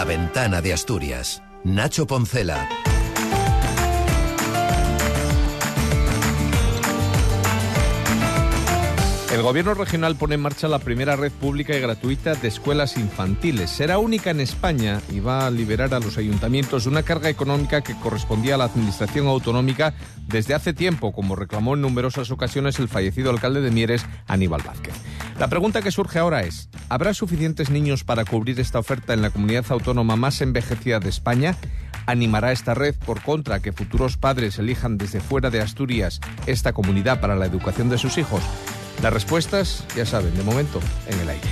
La ventana de Asturias. Nacho Poncela. El gobierno regional pone en marcha la primera red pública y gratuita de escuelas infantiles. Será única en España y va a liberar a los ayuntamientos de una carga económica que correspondía a la administración autonómica desde hace tiempo, como reclamó en numerosas ocasiones el fallecido alcalde de Mieres, Aníbal Vázquez. La pregunta que surge ahora es, ¿habrá suficientes niños para cubrir esta oferta en la comunidad autónoma más envejecida de España? ¿Animará esta red por contra que futuros padres elijan desde fuera de Asturias esta comunidad para la educación de sus hijos? Las respuestas, ya saben, de momento, en el aire.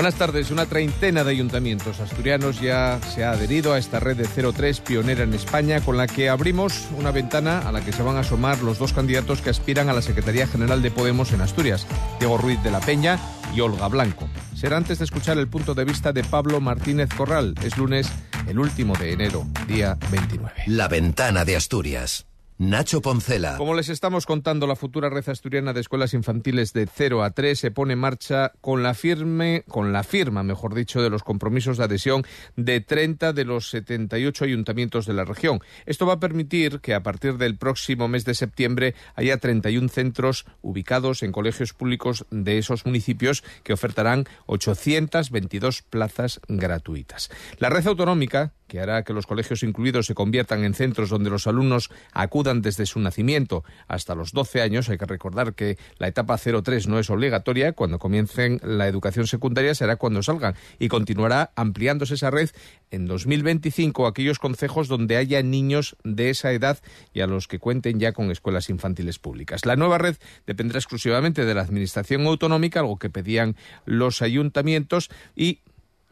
Buenas tardes. Una treintena de ayuntamientos asturianos ya se ha adherido a esta red de 03 pionera en España con la que abrimos una ventana a la que se van a asomar los dos candidatos que aspiran a la Secretaría General de Podemos en Asturias, Diego Ruiz de la Peña y Olga Blanco. Será antes de escuchar el punto de vista de Pablo Martínez Corral. Es lunes, el último de enero, día 29. La ventana de Asturias. Nacho Poncela. Como les estamos contando, la futura red asturiana de escuelas infantiles de 0 a 3 se pone en marcha con la firme, con la firma, mejor dicho, de los compromisos de adhesión de 30 de los 78 ayuntamientos de la región. Esto va a permitir que a partir del próximo mes de septiembre haya 31 centros ubicados en colegios públicos de esos municipios que ofertarán 822 plazas gratuitas. La red autonómica que hará que los colegios incluidos se conviertan en centros donde los alumnos acudan desde su nacimiento hasta los 12 años. Hay que recordar que la etapa 03 no es obligatoria. Cuando comiencen la educación secundaria será cuando salgan y continuará ampliándose esa red en 2025 a aquellos concejos donde haya niños de esa edad y a los que cuenten ya con escuelas infantiles públicas. La nueva red dependerá exclusivamente de la Administración autonómica, algo que pedían los ayuntamientos y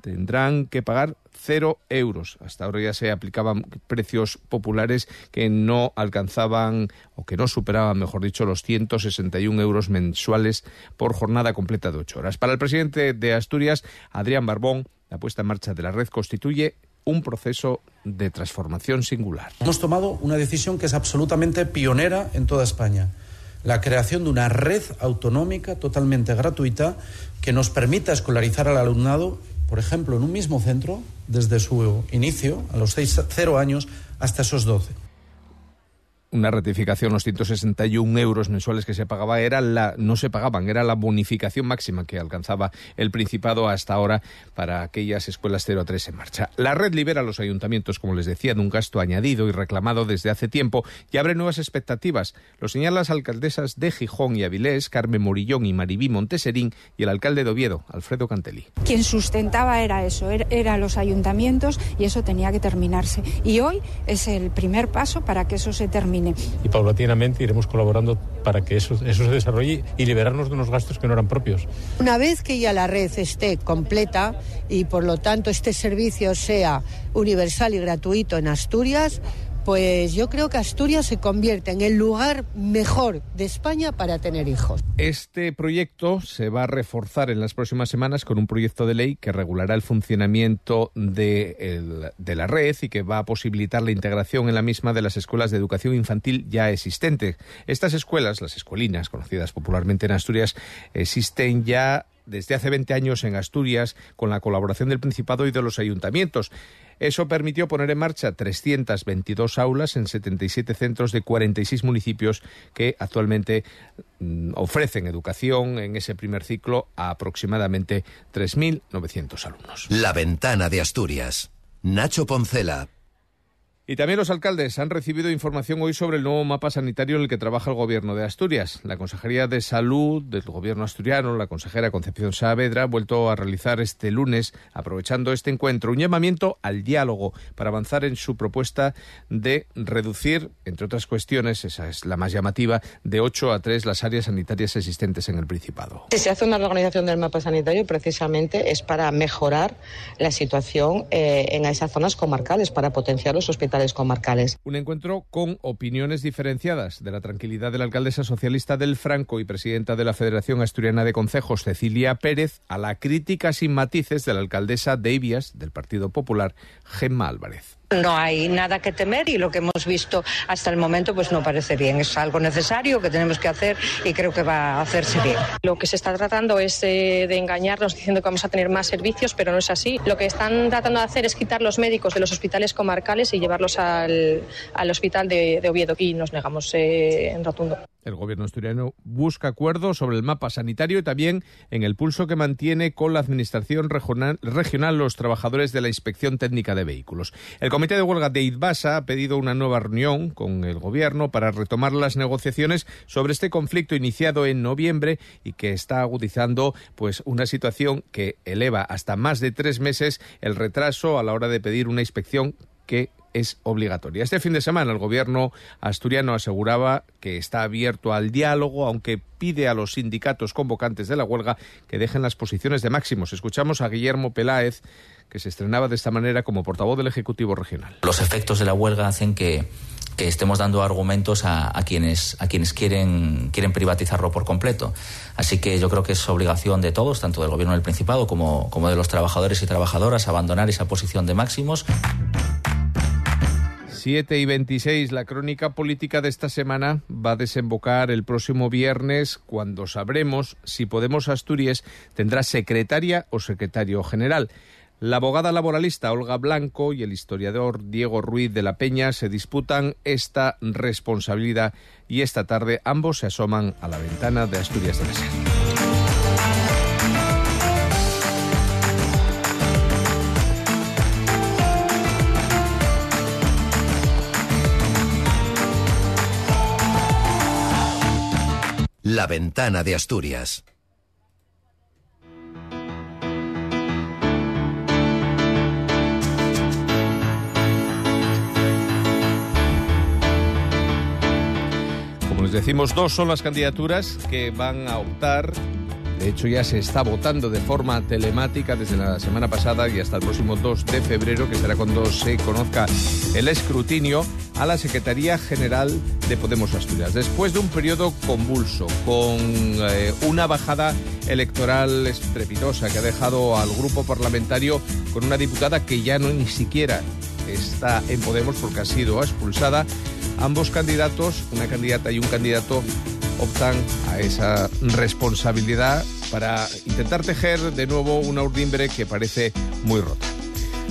tendrán que pagar cero euros. Hasta ahora ya se aplicaban precios populares que no alcanzaban o que no superaban, mejor dicho, los 161 euros mensuales por jornada completa de ocho horas. Para el presidente de Asturias, Adrián Barbón, la puesta en marcha de la red constituye un proceso de transformación singular. Hemos tomado una decisión que es absolutamente pionera en toda España la creación de una red autonómica totalmente gratuita que nos permita escolarizar al alumnado por ejemplo, en un mismo centro, desde su inicio, a los 0 años, hasta esos 12 una ratificación, los 161 euros mensuales que se pagaba era la, no se pagaban, era la bonificación máxima que alcanzaba el Principado hasta ahora para aquellas escuelas 0 a 3 en marcha. La red libera a los ayuntamientos, como les decía, de un gasto añadido y reclamado desde hace tiempo y abre nuevas expectativas. Lo señalan las alcaldesas de Gijón y Avilés, Carmen Morillón y Maribí Monteserín y el alcalde de Oviedo, Alfredo Cantelí. Quien sustentaba era eso, er, eran los ayuntamientos y eso tenía que terminarse. Y hoy es el primer paso para que eso se termine y paulatinamente iremos colaborando para que eso, eso se desarrolle y liberarnos de unos gastos que no eran propios. Una vez que ya la red esté completa y por lo tanto este servicio sea universal y gratuito en Asturias, pues yo creo que Asturias se convierte en el lugar mejor de España para tener hijos. Este proyecto se va a reforzar en las próximas semanas con un proyecto de ley que regulará el funcionamiento de, la red y que va a posibilitar la integración en la misma de las escuelas de educación infantil ya existentes. Estas escuelas, las escuelinas, conocidas popularmente en Asturias, existen ya desde hace 20 años en Asturias con la colaboración del Principado y de los ayuntamientos. Eso permitió poner en marcha 322 aulas en 77 centros de 46 municipios que actualmente mm, ofrecen educación en ese primer ciclo a aproximadamente 3.900 alumnos. La ventana de Asturias. Nacho Poncela, y también los alcaldes han recibido información hoy sobre el nuevo mapa sanitario en el que trabaja el Gobierno de Asturias. La Consejería de Salud del Gobierno asturiano, la consejera Concepción Saavedra, ha vuelto a realizar este lunes, aprovechando este encuentro, un llamamiento al diálogo para avanzar en su propuesta de reducir, entre otras cuestiones, esa es la más llamativa, de 8 a 3 las áreas sanitarias existentes en el Principado. Si se hace una reorganización del mapa sanitario, precisamente es para mejorar la situación eh, en esas zonas comarcales, para potenciar los hospitales Un encuentro con opiniones diferenciadas de la tranquilidad de la alcaldesa socialista del Franco y presidenta de la Federación Asturiana de Concejos, Cecilia Pérez, a la crítica sin matices de la alcaldesa de Ibias, del Partido Popular, Gemma Álvarez. No hay nada que temer y lo que hemos visto hasta el momento pues no parece bien. Es algo necesario que tenemos que hacer y creo que va a hacerse bien. Lo que se está tratando es eh, de engañarnos diciendo que vamos a tener más servicios, pero no es así. Lo que están tratando de hacer es quitar los médicos de los hospitales comarcales y llevarlos al, al hospital de, Oviedo y nos negamos eh, en rotundo. El gobierno asturiano busca acuerdos sobre el mapa sanitario y también en el pulso que mantiene con la administración regional, los trabajadores de la Inspección Técnica de Vehículos. El comité de huelga de IDBASA ha pedido una nueva reunión con el gobierno para retomar las negociaciones sobre este conflicto iniciado en noviembre y que está agudizando pues una situación que eleva hasta más de tres meses el retraso a la hora de pedir una inspección que es obligatoria. Este fin de semana el gobierno asturiano aseguraba que está abierto al diálogo, aunque pide a los sindicatos convocantes de la huelga que dejen las posiciones de máximos. Escuchamos a Guillermo Peláez, que se estrenaba de esta manera como portavoz del Ejecutivo Regional. Los efectos de la huelga hacen que, que estemos dando argumentos a, a, quienes, a quienes quieren, quieren privatizarlo por completo. Así que yo creo que es obligación de todos, tanto del Gobierno del Principado como, como de los trabajadores y trabajadoras, abandonar esa posición de máximos. 7 y 26, la crónica política de esta semana va a desembocar el próximo viernes cuando sabremos si Podemos Asturias tendrá secretaria o secretario general. La abogada laboralista Olga Blanco y el historiador Diego Ruiz de la Peña se disputan esta responsabilidad y esta tarde ambos se asoman a la ventana de Asturias de la Ser. La ventana de Asturias. Como les decimos, dos son las candidaturas que van a optar de hecho, ya se está votando de forma telemática desde la semana pasada y hasta el próximo 2 de febrero, que será cuando se conozca el escrutinio a la Secretaría General de Podemos Asturias. Después de un periodo convulso, con eh, una bajada electoral estrepitosa que ha dejado al grupo parlamentario con una diputada que ya no ni siquiera está en Podemos porque ha sido expulsada, ambos candidatos, una candidata y un candidato, optan a esa responsabilidad para intentar tejer de nuevo una urdimbre que parece muy rota.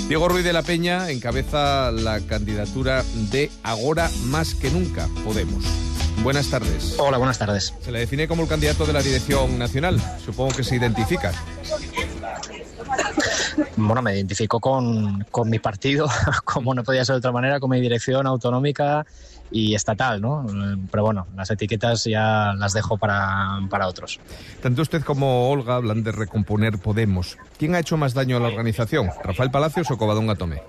Diego Ruiz de la Peña encabeza la candidatura de Agora más que nunca Podemos. Buenas tardes. Hola, buenas tardes. Se le define como el candidato de la dirección nacional. Supongo que se identifica. Bueno, me identifico con, con mi partido, como no podía ser de otra manera, con mi dirección autonómica y estatal, ¿no? Pero bueno, las etiquetas ya las dejo para, para, otros. Tanto usted como Olga hablan de recomponer Podemos. ¿Quién ha hecho más daño a la organización? ¿Rafael Palacios o Covadonga Tomé?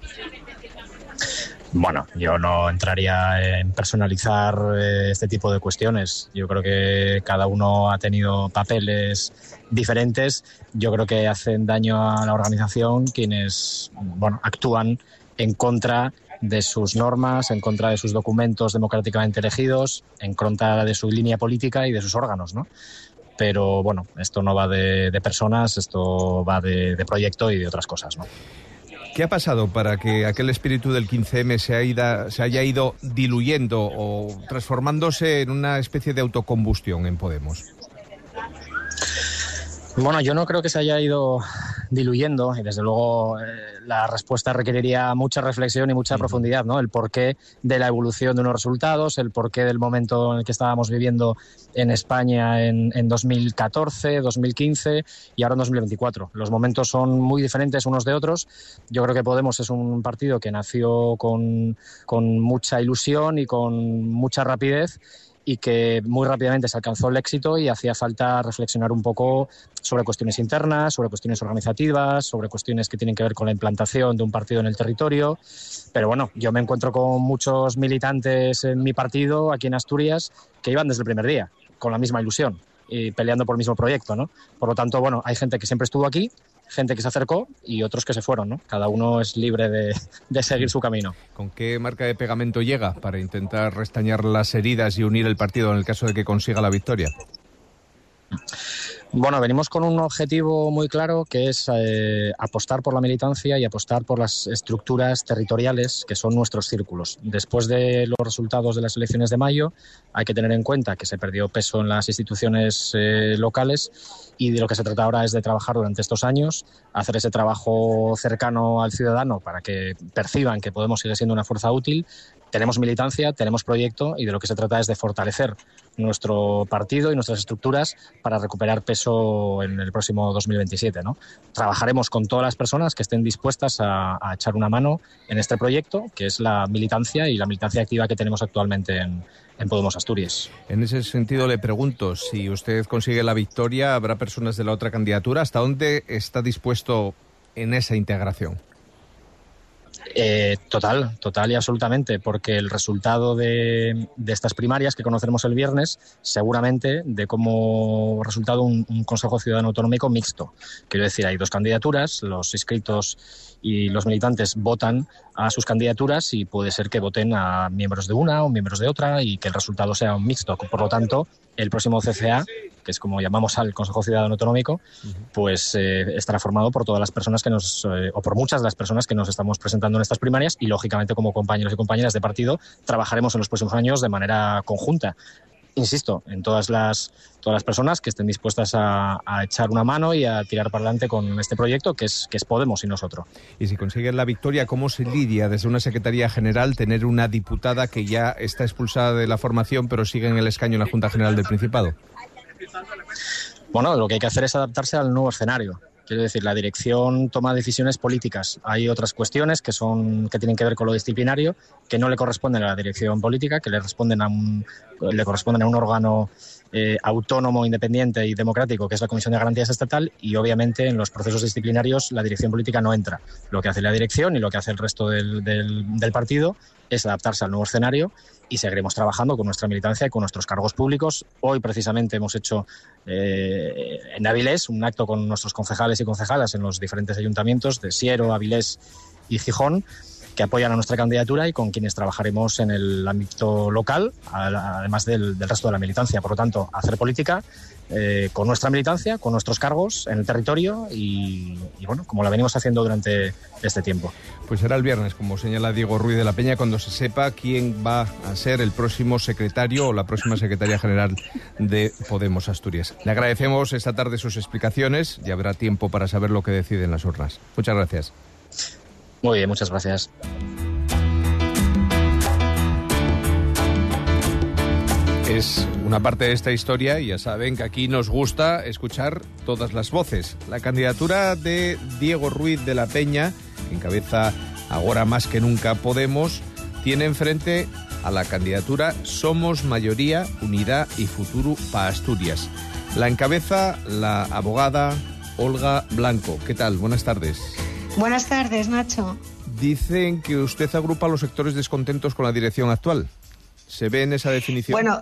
Bueno, yo no entraría en personalizar eh, este tipo de cuestiones. Yo creo que cada uno ha tenido papeles diferentes. Yo creo que hacen daño a la organización quienes, bueno, actúan en contra de sus normas, en contra de sus documentos democráticamente elegidos, en contra de su línea política y de sus órganos, ¿no? Pero bueno, esto no va de, de personas, esto va de, de, proyecto y de otras cosas, ¿no? ¿Qué ha pasado para que aquel espíritu del 15M se, ha ido, se haya ido diluyendo o transformándose en una especie de autocombustión en Podemos? Bueno, yo no creo que se haya ido diluyendo y desde luego eh, la respuesta requeriría mucha reflexión y mucha profundidad, ¿no? El porqué de la evolución de unos resultados, el porqué del momento en el que estábamos viviendo en España en, en 2014, 2015 y ahora en 2024. Los momentos son muy diferentes unos de otros. Yo creo que Podemos es un partido que nació con, con mucha ilusión y con mucha rapidez y que muy rápidamente se alcanzó el éxito y hacía falta reflexionar un poco sobre cuestiones internas, sobre cuestiones organizativas, sobre cuestiones que tienen que ver con la implantación de un partido en el territorio. Pero bueno, yo me encuentro con muchos militantes en mi partido, aquí en Asturias, que iban desde el primer día, con la misma ilusión y peleando por el mismo proyecto, ¿no? Por lo tanto, bueno, hay gente que siempre estuvo aquí, gente que se acercó y otros que se fueron, ¿no? Cada uno es libre de, de, seguir su camino. ¿Con qué marca de pegamento llega para intentar restañar las heridas y unir el partido en el caso de que consiga la victoria? Bueno, venimos con un objetivo muy claro que es eh, apostar por la militancia y apostar por las estructuras territoriales que son nuestros círculos. Después de los resultados de las elecciones de mayo, hay que tener en cuenta que se perdió peso en las instituciones eh, locales y de lo que se trata ahora es de trabajar durante estos años, hacer ese trabajo cercano al ciudadano para que perciban que Podemos seguir siendo una fuerza útil, tenemos militancia, tenemos proyecto y de lo que se trata es de fortalecer nuestro partido y nuestras estructuras para recuperar peso en el próximo 2027. ¿no? Trabajaremos con todas las personas que estén dispuestas a, echar una mano en este proyecto, que es la militancia y la militancia activa que tenemos actualmente en, en Podemos Asturias. En ese sentido le pregunto, si usted consigue la victoria, ¿habrá personas de la otra candidatura? ¿Hasta dónde está dispuesto en esa integración? Eh, total, total y absolutamente, porque el resultado de, estas primarias que conoceremos el viernes, seguramente de como resultado un, un, Consejo Ciudadano Autonómico mixto. Quiero decir, hay dos candidaturas, los inscritos y los militantes votan a sus candidaturas y puede ser que voten a miembros de una o miembros de otra y que el resultado sea un mixto. Por lo tanto, el próximo CCA, que es como llamamos al Consejo Ciudadano Autonómico, pues eh, estará formado por todas las personas que nos, eh, o por muchas de las personas que nos estamos presentando en estas primarias y, lógicamente, como compañeros y compañeras de partido, trabajaremos en los próximos años de manera conjunta insisto, en todas las, todas las personas que estén dispuestas a, echar una mano y a tirar para adelante con este proyecto que es, que es Podemos y nosotros. Y si consiguen la victoria, ¿cómo se lidia desde una Secretaría General tener una diputada que ya está expulsada de la formación pero sigue en el escaño en la Junta General del Principado? Bueno, lo que hay que hacer es adaptarse al nuevo escenario. Quiero decir, la dirección toma decisiones políticas. Hay otras cuestiones que son que tienen que ver con lo disciplinario, que no le corresponden a la dirección política, que le responden a un, le corresponden a un órgano eh, autónomo, independiente y democrático, que es la Comisión de Garantías Estatal, y obviamente en los procesos disciplinarios la dirección política no entra. Lo que hace la dirección y lo que hace el resto del, del partido es adaptarse al nuevo escenario y seguiremos trabajando con nuestra militancia y con nuestros cargos públicos. Hoy precisamente hemos hecho eh, en Avilés un acto con nuestros concejales y concejalas en los diferentes ayuntamientos de Siero, Avilés y Gijón que apoyan a nuestra candidatura y con quienes trabajaremos en el ámbito local, además del, resto de la militancia. Por lo tanto, hacer política eh, con nuestra militancia, con nuestros cargos en el territorio y, bueno, como la venimos haciendo durante este tiempo. Pues será el viernes, como señala Diego Ruiz de la Peña, cuando se sepa quién va a ser el próximo secretario o la próxima secretaria general de Podemos Asturias. Le agradecemos esta tarde sus explicaciones y habrá tiempo para saber lo que deciden las urnas. Muchas gracias. Muy bien, muchas gracias. Es una parte de esta historia y ya saben que aquí nos gusta escuchar todas las voces. La candidatura de Diego Ruiz de la Peña, que encabeza ahora más que nunca Podemos, tiene enfrente a la candidatura Somos Mayoría, Unidad y Futuro para Asturias. La encabeza la abogada Olga Blanco. ¿Qué tal? Buenas tardes. Buenas tardes, Nacho. Dicen que usted agrupa a los sectores descontentos con la dirección actual. ¿Se ve en esa definición? Bueno,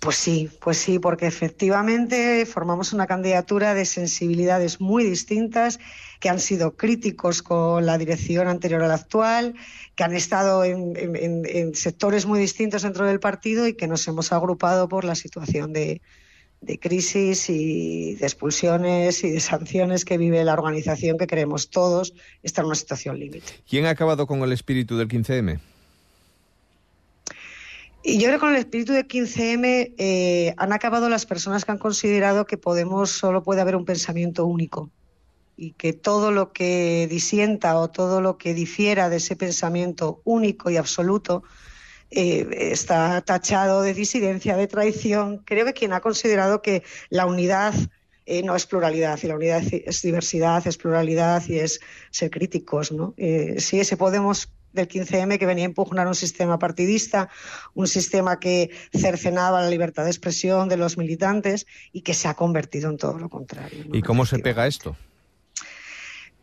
pues sí, pues sí, porque efectivamente formamos una candidatura de sensibilidades muy distintas, que han sido críticos con la dirección anterior a la actual, que han estado en, en sectores muy distintos dentro del partido y que nos hemos agrupado por la situación de, de crisis y de expulsiones y de sanciones que vive la organización que creemos todos está en una situación límite. ¿Quién ha acabado con el espíritu del 15M? Y yo creo que con el espíritu del 15M eh, han acabado las personas que han considerado que Podemos solo puede haber un pensamiento único y que todo lo que disienta o todo lo que difiera de ese pensamiento único y absoluto eh, está tachado de disidencia, de traición. Creo que quien ha considerado que la unidad eh, no es pluralidad y la unidad es diversidad, es pluralidad y es ser críticos. ¿no? Eh, sí, ese Podemos del 15M que venía a impugnar un sistema partidista, un sistema que cercenaba la libertad de expresión de los militantes y que se ha convertido en todo lo contrario. ¿Y cómo se pega esto?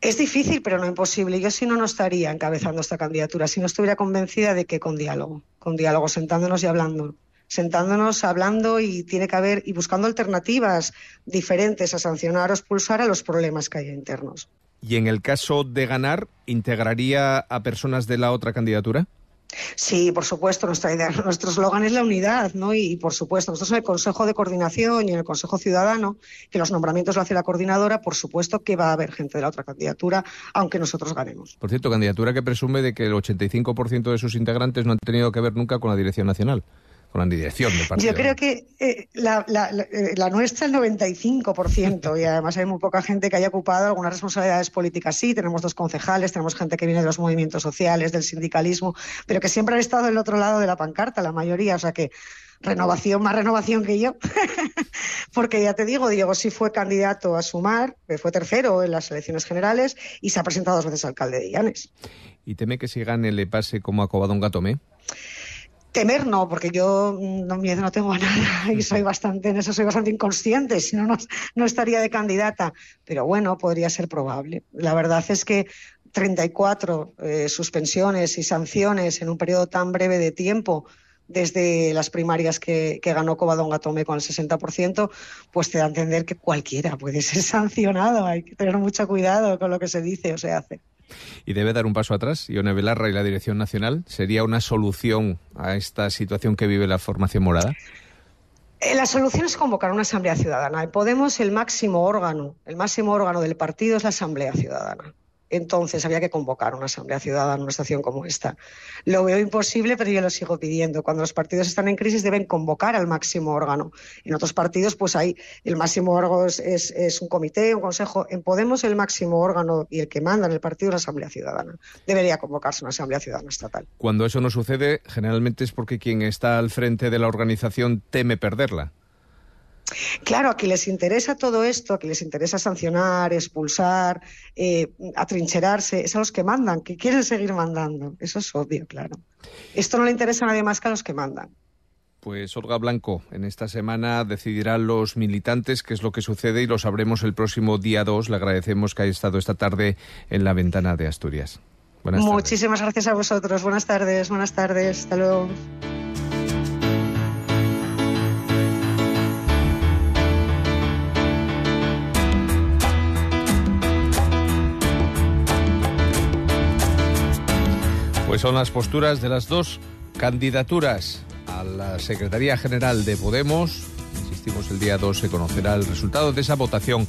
Es difícil, pero no imposible. Yo si no, no estaría encabezando esta candidatura, si no estuviera convencida de que con diálogo, con diálogo, sentándonos y hablando, sentándonos, hablando y tiene que haber, y buscando alternativas diferentes a sancionar o expulsar a los problemas que hay internos. ¿Y en el caso de ganar, integraría a personas de la otra candidatura? Sí, por supuesto, nuestra idea, nuestro eslogan es la unidad, ¿no? Y, por supuesto, nosotros en el Consejo de Coordinación y en el Consejo Ciudadano, que los nombramientos lo hace la coordinadora, por supuesto que va a haber gente de la otra candidatura, aunque nosotros ganemos. Por cierto, candidatura que presume de que el 85% de sus integrantes no han tenido que ver nunca con la dirección nacional con la dirección del partido. Yo creo que eh, la, la, eh, la, nuestra el 95% y además hay muy poca gente que haya ocupado algunas responsabilidades políticas. Sí, tenemos dos concejales, tenemos gente que viene de los movimientos sociales, del sindicalismo, pero que siempre han estado del otro lado de la pancarta, la mayoría. O sea que renovación, más renovación que yo, porque ya te digo, Diego sí fue candidato a sumar, fue tercero en las elecciones generales y se ha presentado dos veces alcalde de Llanes. ¿Y teme que si gane le pase como a Covadonga Tomé? Temer no, porque yo no miedo no tengo a nada y soy bastante, en eso soy bastante inconsciente, si no, no estaría de candidata. Pero bueno, podría ser probable. La verdad es que 34 eh, suspensiones y sanciones en un periodo tan breve de tiempo, desde las primarias que, ganó Covadonga Tome con el 60%, pues te da a entender que cualquiera puede ser sancionado. Hay que tener mucho cuidado con lo que se dice o se hace y debe dar un paso atrás. Ione Belarra y la Dirección Nacional, ¿sería una solución a esta situación que vive la formación morada? Eh, la solución es convocar una asamblea ciudadana. En Podemos el máximo órgano, el máximo órgano del partido es la asamblea ciudadana entonces había que convocar una asamblea ciudadana en una situación como esta. Lo veo imposible, pero yo lo sigo pidiendo. Cuando los partidos están en crisis deben convocar al máximo órgano. En otros partidos, pues ahí el máximo órgano es, un comité, un consejo. En Podemos el máximo órgano y el que manda en el partido es la asamblea ciudadana. Debería convocarse una asamblea ciudadana estatal. Cuando eso no sucede, generalmente es porque quien está al frente de la organización teme perderla. Claro, a quien les interesa todo esto, a quien les interesa sancionar, expulsar, eh, atrincherarse, es a los que mandan, que quieren seguir mandando. Eso es obvio, claro. Esto no le interesa a nadie más que a los que mandan. Pues Olga Blanco, en esta semana decidirán los militantes qué es lo que sucede y lo sabremos el próximo día 2. Le agradecemos que haya estado esta tarde en la ventana de Asturias. Muchísimas gracias a vosotros. Buenas tardes, buenas tardes. Hasta luego. Pues son las posturas de las dos candidaturas a la Secretaría General de Podemos. Insistimos, el día 2 se conocerá el resultado de esa votación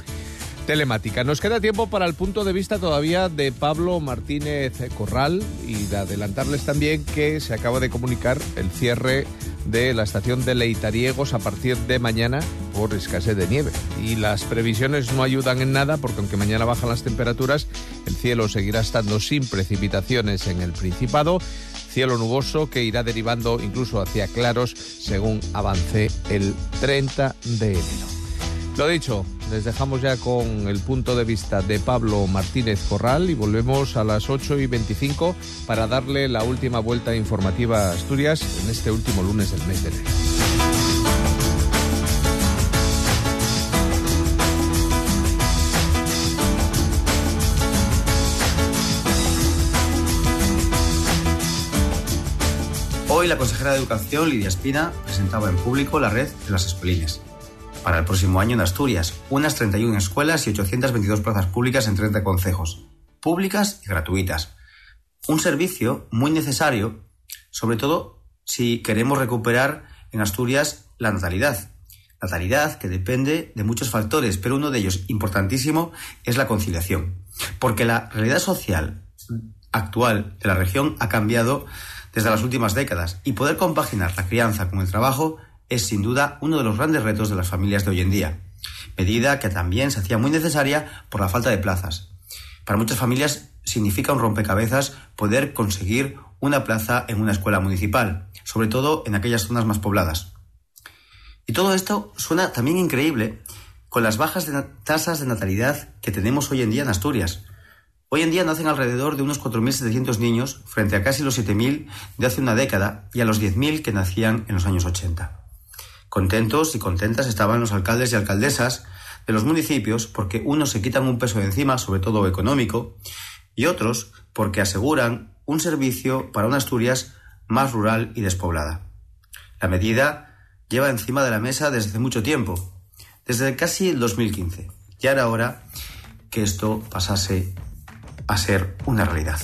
telemática. Nos queda tiempo para el punto de vista todavía de Pablo Martínez Corral y de adelantarles también que se acaba de comunicar el cierre de la estación de Leitariegos a partir de mañana por escasez de nieve. Y las previsiones no ayudan en nada porque aunque mañana bajan las temperaturas, el cielo seguirá estando sin precipitaciones en el Principado, cielo nuboso que irá derivando incluso hacia claros según avance el 30 de enero. Lo dicho, les dejamos ya con el punto de vista de Pablo Martínez Corral y volvemos a las 8 y 25 para darle la última vuelta informativa a Asturias en este último lunes del mes de enero. Hoy la consejera de Educación, Lidia Espina, presentaba en público la red de las escuelines para el próximo año en Asturias, unas 31 escuelas y 822 plazas públicas en 30 concejos, públicas y gratuitas. Un servicio muy necesario, sobre todo si queremos recuperar en Asturias la natalidad. Natalidad que depende de muchos factores, pero uno de ellos importantísimo es la conciliación. Porque la realidad social actual de la región ha cambiado desde las últimas décadas y poder compaginar la crianza con el trabajo es sin duda uno de los grandes retos de las familias de hoy en día, medida que también se hacía muy necesaria por la falta de plazas. Para muchas familias significa un rompecabezas poder conseguir una plaza en una escuela municipal, sobre todo en aquellas zonas más pobladas. Y todo esto suena también increíble con las bajas tasas de natalidad que tenemos hoy en día en Asturias. Hoy en día nacen alrededor de unos 4.700 niños frente a casi los 7.000 de hace una década y a los 10.000 que nacían en los años 80. Contentos y contentas estaban los alcaldes y alcaldesas de los municipios porque unos se quitan un peso de encima, sobre todo económico, y otros porque aseguran un servicio para una Asturias más rural y despoblada. La medida lleva encima de la mesa desde hace mucho tiempo, desde casi el 2015. Ya era hora que esto pasase a ser una realidad.